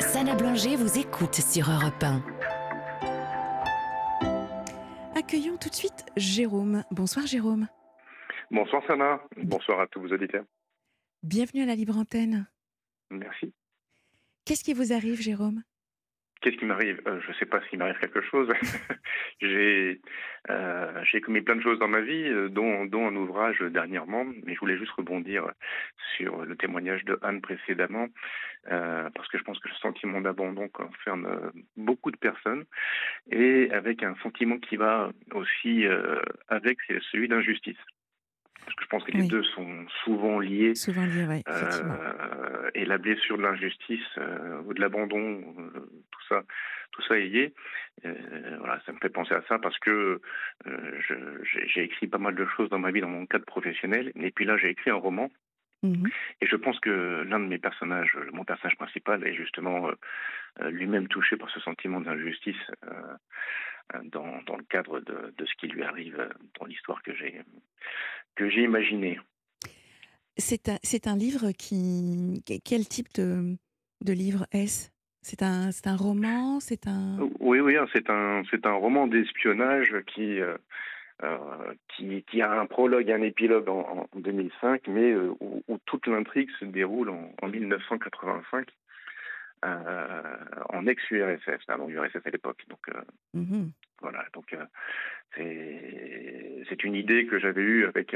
Sana Blanger vous écoute sur Europe 1. Accueillons tout de suite Jérôme. Bonsoir Jérôme. Bonsoir Sana, bonsoir à tous vos auditeurs. Bienvenue à la Libre Antenne. Merci. Qu'est-ce qui vous arrive Jérôme? Qu'est-ce qui m'arrive? Euh, Je ne sais pas s'il m'arrive quelque chose. j'ai euh, j'ai commis plein de choses dans ma vie, euh, dont, un ouvrage dernièrement, mais je voulais juste rebondir sur le témoignage de Anne précédemment, parce que je pense que le sentiment d'abandon concerne beaucoup de personnes, et avec un sentiment qui va aussi avec, celui d'injustice parce que je pense que les deux sont souvent liés. Souvent liés, oui, euh, et la blessure de l'injustice euh, ou de l'abandon, euh, tout ça, tout ça est lié. voilà, ça me fait penser à ça parce que j'ai écrit pas mal de choses dans ma vie dans mon cadre professionnel, et puis là j'ai écrit un roman. Mhm. Et je pense que l'un de mes personnages, mon personnage principal, est justement lui-même touché par ce sentiment d'injustice dans, dans, le cadre de, de, ce qui lui arrive dans l'histoire que j'ai que j'ai imaginé. C'est un, livre qui. Quel type de, de livre est-ce? C'est un, c'est un roman? C'est un. Oui, oui, hein, c'est un, c'est un roman d'espionnage qui, euh, euh, qui, qui, a un prologue et un épilogue en, 2005, mais euh, où, toute l'intrigue se déroule en, en 1985. en ex-URSS, avant l'URSS à l'époque. Donc, mmh voilà, donc c'est une idée que j'avais eue avec,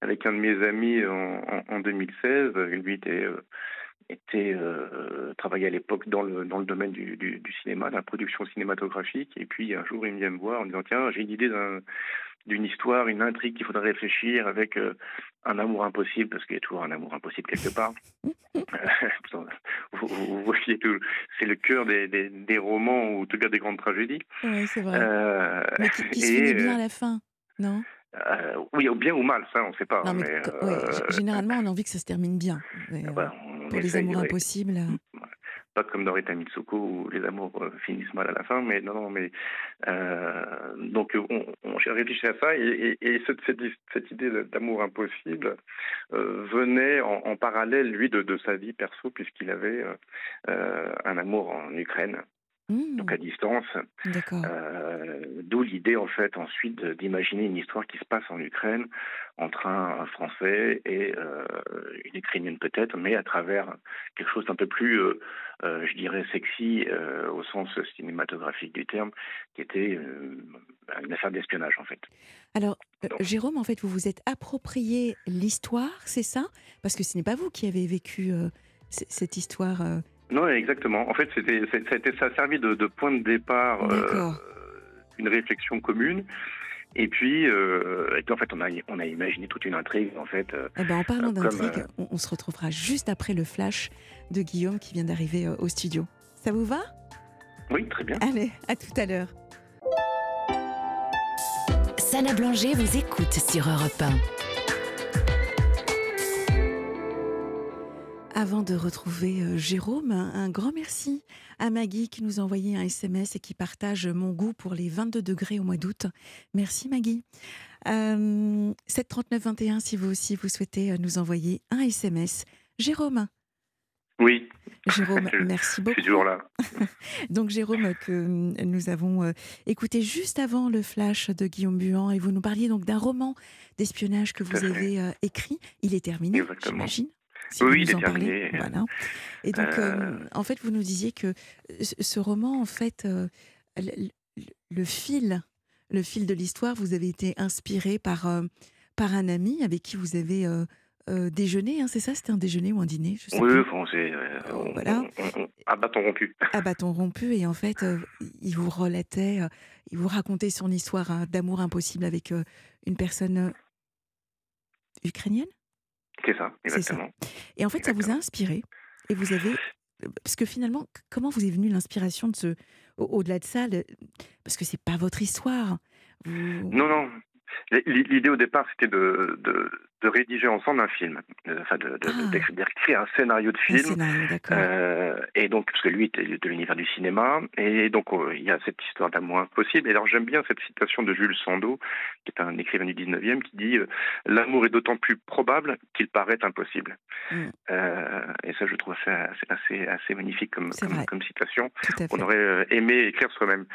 avec un de mes amis en, en, 2016. Lui était, euh, était euh, travaillait à l'époque dans le, dans le domaine du, du, du, cinéma, de la production cinématographique. Et puis un jour, il vient me voir en me disant Tiens, j'ai une idée d'une histoire, une intrigue qu'il faudrait réfléchir avec euh, un amour impossible, parce qu'il y a toujours un amour impossible quelque part. vous, voyez tout, c'est le cœur des, des, des, romans ou en tout cas des grandes tragédies. Oui, c'est vrai. Euh, mais qui, qui se finit bien à la fin, non? euh, oui, bien ou mal, ça, on ne sait pas. Non, mais, mais euh, généralement, on a envie que ça se termine bien. Mais, ah bah, pour les amours impossibles pas comme dans Rita Mitsuko où les amours euh, finissent mal à la fin, mais non, non, mais euh, donc on, on réfléchi à ça et, et, cette, cette, cette, idée d'amour impossible euh, venait en, en, parallèle lui de, de, sa vie perso puisqu'il avait euh, un amour en Ukraine Mmh. donc à distance. Euh, D'où l'idée en fait ensuite d'imaginer une histoire qui se passe en Ukraine entre un, Français et euh, une Ukrainienne peut-être, mais à travers quelque chose d'un peu plus, euh, je dirais, sexy au sens cinématographique du terme, qui était une affaire d'espionnage en fait. Alors, Jérôme, en fait, vous vous êtes approprié l'histoire, c'est ça? Parce que ce n'est pas vous qui avez vécu cette histoire non, exactement. En fait, c'était, ça, a été, ça a servi de, de point de départ, euh, une réflexion commune. Et puis, euh, et puis, en fait, on a, on a imaginé toute une intrigue, en fait. Euh, eh ben, en parlant d'intrigue, on, on, se retrouvera juste après le flash de Guillaume qui vient d'arriver au studio. Ça vous va? Oui, très bien. Allez, à tout à l'heure. Sana Blanger vous écoute sur Europe 1. Avant de retrouver euh, Jérôme, un, grand merci à Maggie qui nous a envoyé un SMS et qui partage mon goût pour les 22 degrés au mois d'août. Merci Maggie. Euh, 73921 si vous aussi vous souhaitez euh, nous envoyer un SMS. Jérôme. Oui. Jérôme, merci beaucoup. Je suis toujours là. Donc Jérôme, que euh, nous avons écouté juste avant le flash de Guillaume Buan et vous nous parliez donc d'un roman d'espionnage que vous avez écrit. Il est terminé, j'imagine oui, il est terminé. Voilà. Et donc, euh, euh... en fait, vous nous disiez que ce roman, en fait, euh, le, le, fil, le fil de l'histoire, vous avez été inspiré par, euh, par un ami avec qui vous avez déjeuné, hein, c'est ça? C'était un déjeuner ou un dîner? Je sais Oui, c'est voilà. à bâton rompu. À bâton rompu, et en fait, il vous relatait, il vous racontait son histoire hein, d'amour impossible avec une personne ukrainienne? C'est ça, exactement. Et en fait, ça vous a inspiré? Et vous avez. Parce que finalement, comment vous est venue l'inspiration de ce. Au-delà de ça, parce que c'est pas votre histoire. Non, non. L'idée au départ, c'était de, de, de, rédiger ensemble un film, enfin d'écrire ah. un scénario de film. Un scénario, euh, et donc, parce que lui était de l'univers du cinéma, et donc oh, il y a cette histoire d'amour impossible. Et alors j'aime bien cette citation de Jules Sandeau, qui est un écrivain du 19e, qui dit euh, L'amour est d'autant plus probable qu'il paraît impossible. Mm. Euh, et ça, je trouve ça assez, assez, magnifique comme, comme, comme, citation. On aurait euh, aimé écrire soi-même.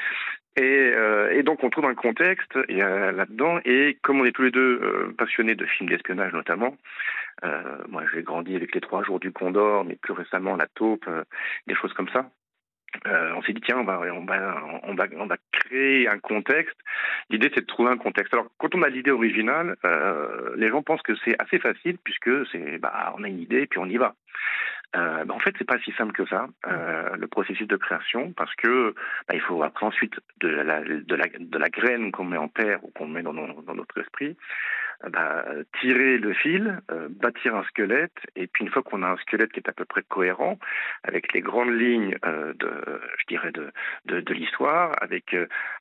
Et, euh, et, donc on trouve un contexte là-dedans, et comme on est tous les deux euh, passionnés de films d'espionnage notamment, euh, moi j'ai grandi avec les Trois Jours du Condor, mais plus récemment La Taupe, euh, des choses comme ça. Euh, on s'est dit tiens on va on va on va on va créer un contexte. L'idée c'est de trouver un contexte. Alors quand on a l'idée originale, les gens pensent que c'est assez facile puisque c'est bah on a une idée et puis on y va. Euh, bah, en fait, c'est pas si simple que ça, euh, le processus de création, parce que bah, il faut après ensuite de la, de la, de la graine qu'on met en terre ou qu'on met dans, dans, notre esprit, euh, bah, tirer le fil, bâtir un squelette, et puis une fois qu'on a un squelette qui est à peu près cohérent, avec les grandes lignes de, je dirais, de, de, de l'histoire, avec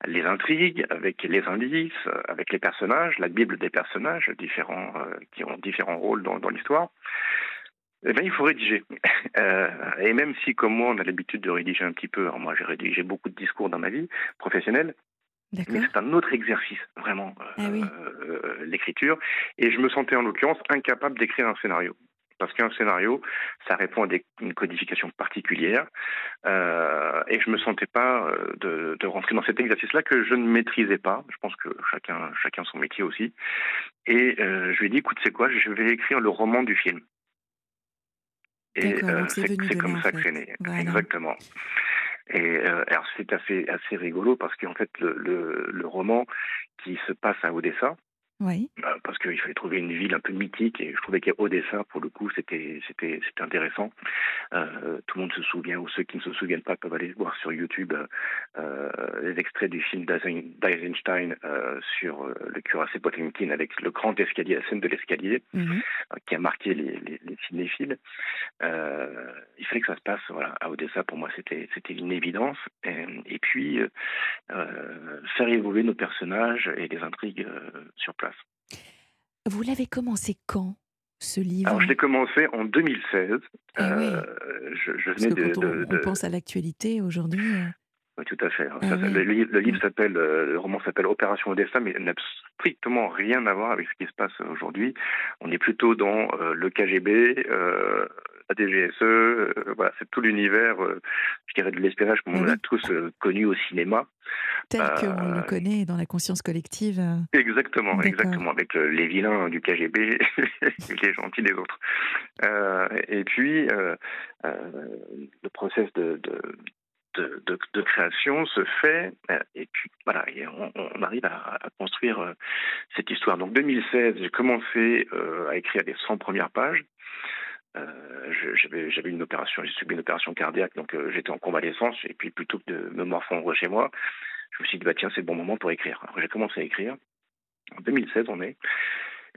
les intrigues, avec les indices, avec les personnages, la bible des personnages différents qui ont différents rôles dans, dans l'histoire. Eh bien, il faut rédiger. Euh, et même si, comme moi, on a l'habitude de rédiger un petit peu, alors moi j'ai rédigé beaucoup de discours dans ma vie professionnelle, mais c'est un autre exercice, vraiment, ah euh, euh, l'écriture. Et je me sentais en l'occurrence incapable d'écrire un scénario. Parce qu'un scénario, ça répond à des, une codification particulière. Euh, et je me sentais pas euh, de, de rentrer dans cet exercice-là que je ne maîtrisais pas. Je pense que chacun, chacun son métier aussi. Et euh, je lui ai dit, écoute, c'est quoi? Je vais écrire le roman du film. Et euh, c'est comme ça que c'est né. Exactement. Et euh, alors c'est assez assez rigolo parce qu'en fait le, le, le, roman qui se passe à Odessa, oui. Bah, parce qu'il fallait trouver une ville un peu mythique et je trouvais qu'Odessa, pour le coup, c'était c'était c'était intéressant. Euh, tout le monde se souvient ou ceux qui ne se souviennent pas peuvent aller voir sur YouTube euh, les extraits du film d'Eisenstein euh, sur euh, le cuirassé Potemkin avec le grand escalier, la scène de l'escalier mhm. euh, qui a marqué les, les, les cinéphiles. Euh, il fallait que ça se passe voilà à Odessa. Pour moi, c'était c'était une évidence. Et, et puis faire évoluer nos personnages et les intrigues sur place. Vous l'avez commencé quand ce livre Alors, je l'ai commencé en 2016. Eh euh, je, je venais de, on, on, pense à l'actualité aujourd'hui. Euh. Oui, tout à fait. Eh le, le, livre s'appelle, euh, le roman s'appelle Opération Odessa, mais n'a strictement rien à voir avec ce qui se passe aujourd'hui. On est plutôt dans le KGB, la DGSE, euh, voilà, c'est tout l'univers, euh, je dirais, de l'espionnage comme on l'a tous euh, connu au cinéma. Tel qu'on le connaît dans la conscience collective. Exactement, exactement, avec les vilains du KGB les gentils des autres. et puis, le process de, de de, de, création se fait et puis voilà et on, on arrive à, à, construire cette histoire. Donc 2016, j'ai commencé euh, à écrire les 100 premières pages euh, j'avais une opération, j'ai subi une opération cardiaque, donc euh, j'étais en convalescence. Et puis plutôt que de me morfondre chez moi, je me suis dit bah tiens c'est le bon moment pour écrire. Alors j'ai commencé à écrire. En 2016 on est.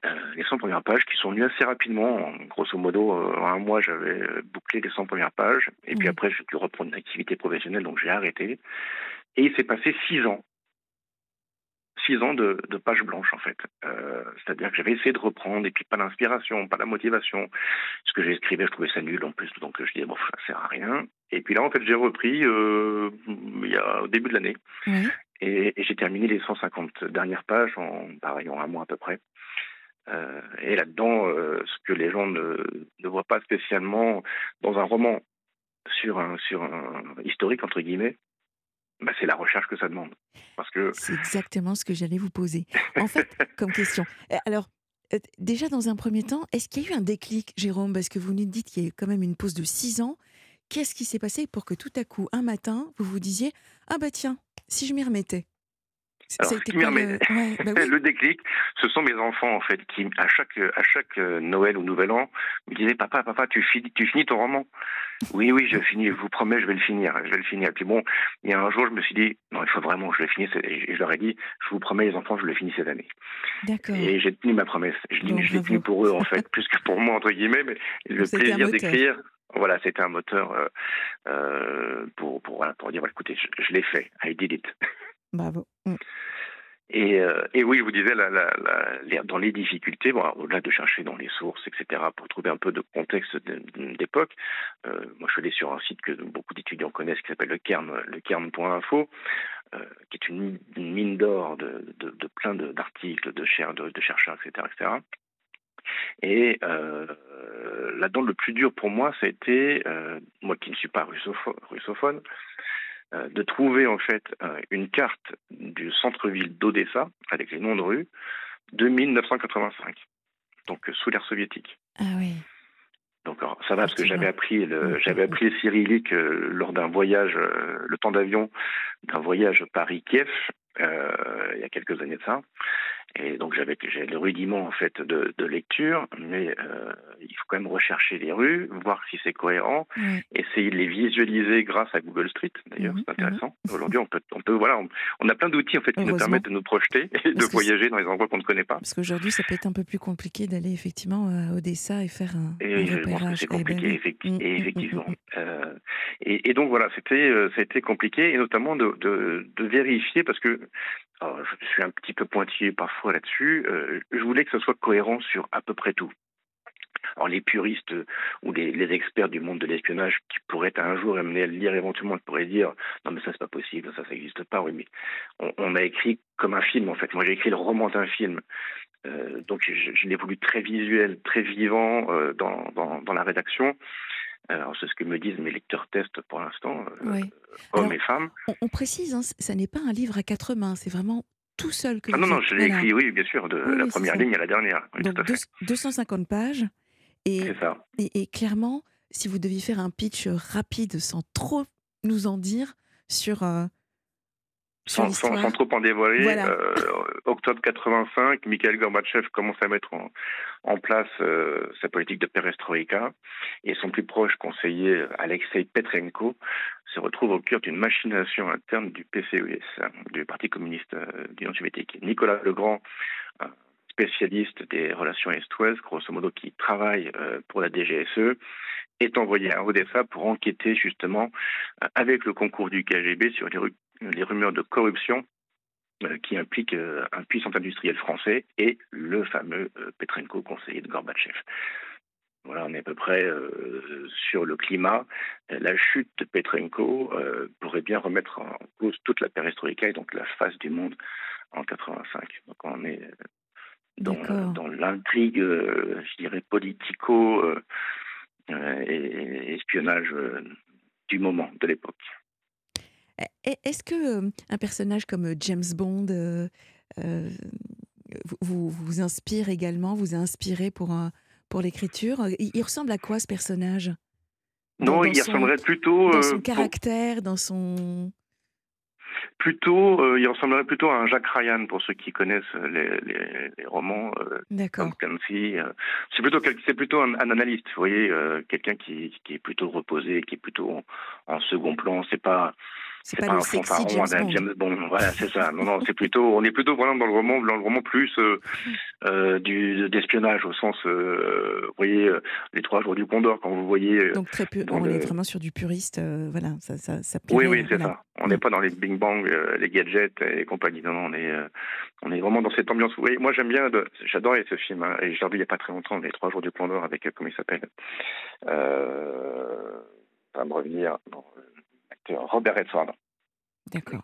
Euh, les 100 premières pages qui sont venues assez rapidement. Grosso modo, en un mois, j'avais bouclé les 100 premières pages. Et puis après, j'ai dû reprendre une activité professionnelle, donc j'ai arrêté. Et il s'est passé six ans six ans de, de page blanche en fait. Euh, C'est-à-dire que j'avais essayé de reprendre et puis pas l'inspiration, pas la motivation. Ce que j'écrivais, je trouvais ça nul en plus, donc je disais bon, ça sert à rien. Et puis là, en fait, j'ai repris euh, il y a au début de l'année et, et j'ai terminé les 150 dernières pages en pareil en un mois à peu près. Euh, et là-dedans, ce que les gens ne, ne voient pas spécialement dans un roman sur un sur un historique entre guillemets, bah, c'est la recherche que ça demande. Parce que c'est exactement ce que j'allais vous poser. En fait, comme question. Euh, alors, euh, déjà dans un premier temps, est-ce qu'il y a eu un déclic, Jérôme, parce que vous nous dites qu'il y a quand même une pause de six ans. Qu'est-ce qui s'est passé pour que tout à coup, un matin, vous vous disiez ah bah tiens, si je m'y remettais? Alors, le... Ouais, bah oui. le déclic, ce sont mes enfants en fait qui à chaque à chaque euh, Noël ou Nouvel An me disaient papa papa tu finis tu finis ton roman. Oui oui je finis je vous promets je vais le finir je vais le finir. Et puis bon il y a un jour je me suis dit non il faut vraiment que je le finisse et je leur ai dit je vous promets les enfants je le finis cette année. D'accord. Et j'ai tenu ma promesse. Je, bon, je l'ai tenu pour eux en fait plus que pour moi entre guillemets mais le plaisir d'écrire voilà, c'était un moteur euh, euh, pour, pour, voilà, pour dire, voilà, écoutez, je, je l'ai fait, I did it. Bravo. Mm. Et, euh, et, oui, je vous disais, dans les difficultés, au-delà de chercher dans les sources, etc., pour trouver un peu de contexte d'époque, euh, moi je suis allé sur un site que beaucoup d'étudiants connaissent qui s'appelle le Kern, le Kern.info, euh, qui est une, mine d'or de, plein d'articles, de, de, chercheurs, etc., etc. Et là-dedans, le plus dur pour moi, ça a été, moi qui ne suis pas russophone, russophone de trouver en fait euh, une carte du centre-ville d'Odessa avec les noms de rues de 1985, donc euh, sous l'ère soviétique. Ah oui. Donc ça va parce que j'avais appris le j'avais appris le cyrillique euh, lors d'un voyage, euh, le temps d'avion d'un voyage Paris-Kiev euh, il y a quelques années de ça. Et donc j'avais j'ai le rudiment en fait de, de lecture, mais euh, il faut quand même rechercher les rues, voir si c'est cohérent, Oui. essayer de les visualiser grâce à Google Street. D'ailleurs, Mhm, c'est intéressant. Aujourd'hui, on peut, on peut, voilà, on, on a plein d'outils en fait qui nous permettent de nous projeter et de Parce voyager dans les endroits qu'on ne connaît pas. Parce qu'aujourd'hui, ça peut être un peu plus compliqué d'aller effectivement à Odessa et faire un, Et repérage. c'est compliqué, effecti- effectivement. Euh, et, et donc voilà, c'était euh, ça a été compliqué, et notamment de, de, de vérifier, parce que alors, je suis un petit peu pointillé parfois là-dessus, euh, je voulais que ce soit cohérent sur à peu près tout. Alors les puristes euh, ou les, les experts du monde de l'espionnage qui pourraient un jour amener à le lire éventuellement pourraient dire non mais ça c'est pas possible, ça ça n'existe pas. Oui mais on, on a écrit comme un film en fait. Moi j'ai écrit le roman d'un film. Euh, donc je, je l'ai voulu très visuel, très vivant euh, dans, dans, dans la rédaction. Alors c'est ce que me disent mes lecteurs tests pour l'instant, Oui. hommes Alors, et femmes. On, on précise, hein, ça n'est pas un livre à quatre mains, c'est vraiment tout seul que Ah vous non non, je l'ai voilà. écrit oui bien sûr de Oui, la première ligne à la dernière. Oui, Donc tout à fait. deux- 250 pages. Et, ça. et, et clairement, si vous deviez faire un pitch rapide sans trop nous en dire sur, euh, Sans, sans, l'histoire. sans trop en dévoiler, Voilà. euh, octobre 85, Mikhail Gorbatchev commence à mettre en, en place euh, sa politique de perestroïka et son plus proche conseiller Alexei Petrenko se retrouve au cœur d'une machination interne du PCUS, hein, du Parti communiste euh, d'Union soviétique. Nicolas Legrand, un spécialiste des relations est-ouest, grosso modo qui travaille euh, pour la DGSE, est envoyé à Odessa pour enquêter justement euh, avec le concours du KGB sur les, ru- les rumeurs de corruption euh, qui impliquent euh, un puissant industriel français et le fameux euh, Petrenko, conseiller de Gorbatchev. Voilà, on est à peu près euh, sur le climat. Euh, La chute de Petrenko euh, pourrait bien remettre en cause toute la perestroïka et donc la face du monde en 85. Donc on est dans, l'intrigue, euh, je dirais, politico et, espionnage du moment, de l'époque. Est-ce que un personnage comme James Bond vous, vous, vous inspire également, vous a inspiré pour, un- pour l'écriture il, il ressemble à quoi ce personnage? Non, dans il son- ressemblerait plutôt, Dans euh, son pour- caractère, dans son... plutôt, euh, il ressemblerait plutôt à un Jacques Ryan pour ceux qui connaissent les, les, les romans euh, D'accord. comme Clancy. euh. c'est plutôt c'est plutôt un, un analyste, vous voyez, euh, quelqu'un qui, qui est plutôt reposé, qui est plutôt en, en second plan. C'est pas C'est pas, pas, un fanfaron James Bond. James Bond. Voilà, c'est ça. Non, non, c'est plutôt, on est plutôt vraiment dans le roman, dans le roman plus euh, euh, du d'espionnage au sens, euh, vous voyez, les trois jours du Condor quand vous voyez. Donc très peu, on le- est vraiment sur du puriste, euh, voilà, ça, ça, ça Oui, oui, c'est voilà. ça. On n'est pas dans les bing bang, les gadgets et compagnie. Non, non, on est, on est vraiment dans cette ambiance. Oui, moi j'aime bien, de... j'adorais ce film, hein, et je l'ai revu il n'y a pas très longtemps, les trois jours du Condor avec, comment il s'appelle euh... Ça va me revenir, non, l'acteur Robert Redford,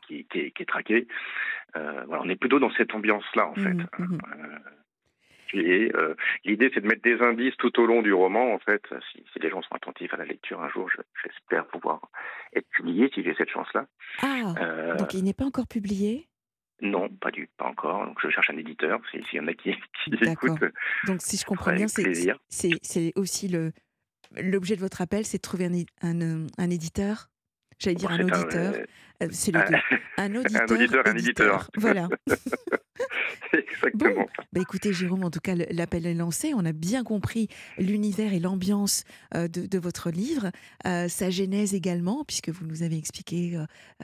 qui, qui, est, qui est traqué. Euh, voilà, on est plutôt dans cette ambiance-là, en fait. Mhm, mhm. Euh, et euh, l'idée, c'est de mettre des indices tout au long du roman, en fait. Si, si les gens sont attentifs à la lecture un jour, je- j'espère pouvoir être publié si j'ai cette chance-là. Ah, Euh, donc il n'est pas encore publié? Non, pas du, pas encore. Donc je cherche un éditeur. si- S'il y en a qui, qui écoutent, Donc si je comprends bien, c'est aussi l'objet de votre appel, c'est de trouver un, é- un, un éditeur? J'allais dire bon, un auditeur. euh, Euh, C'est les un- deux. Un auditeur. auditeur, un éditeur. Voilà. Exactement. ça. Bah écoutez, Jérôme, en tout cas, l'appel est lancé. On a bien compris l'univers et l'ambiance euh, de, de votre livre, euh, sa genèse également, puisque vous nous avez expliqué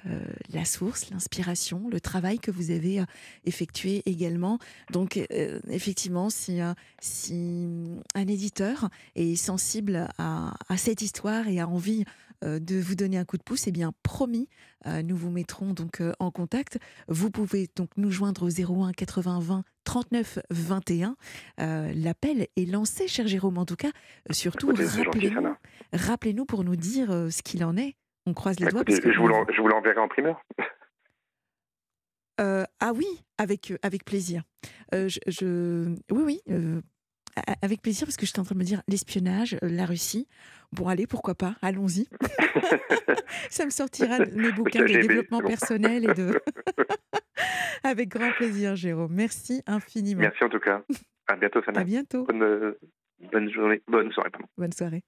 euh, la source, l'inspiration, le travail que vous avez effectué également. Donc, euh, effectivement, si, si un éditeur est sensible à, à cette histoire et a envie de vous donner un coup de pouce, eh bien, promis, nous vous mettrons donc en contact. Vous pouvez donc nous joindre au 01 80 20 39 21. L'appel est lancé, cher Jérôme. En tout cas, surtout, rappelez-nous rappelez pour nous dire ce qu'il en est. On croise les doigts. je vous l'enverrai en primeur. ah oui, avec, avec plaisir. je, Oui, oui, avec plaisir, parce que j'étais en train de me dire l'espionnage, euh, la Russie. Bon, allez, pourquoi pas, allons-y. ça me sortira de mes bouquins de développement personnel et de. avec grand plaisir, Jérôme. Merci infiniment. Merci en tout cas. À bientôt, Sana. À bientôt. Bonne, bonne journée, bonne soirée. Bonne soirée.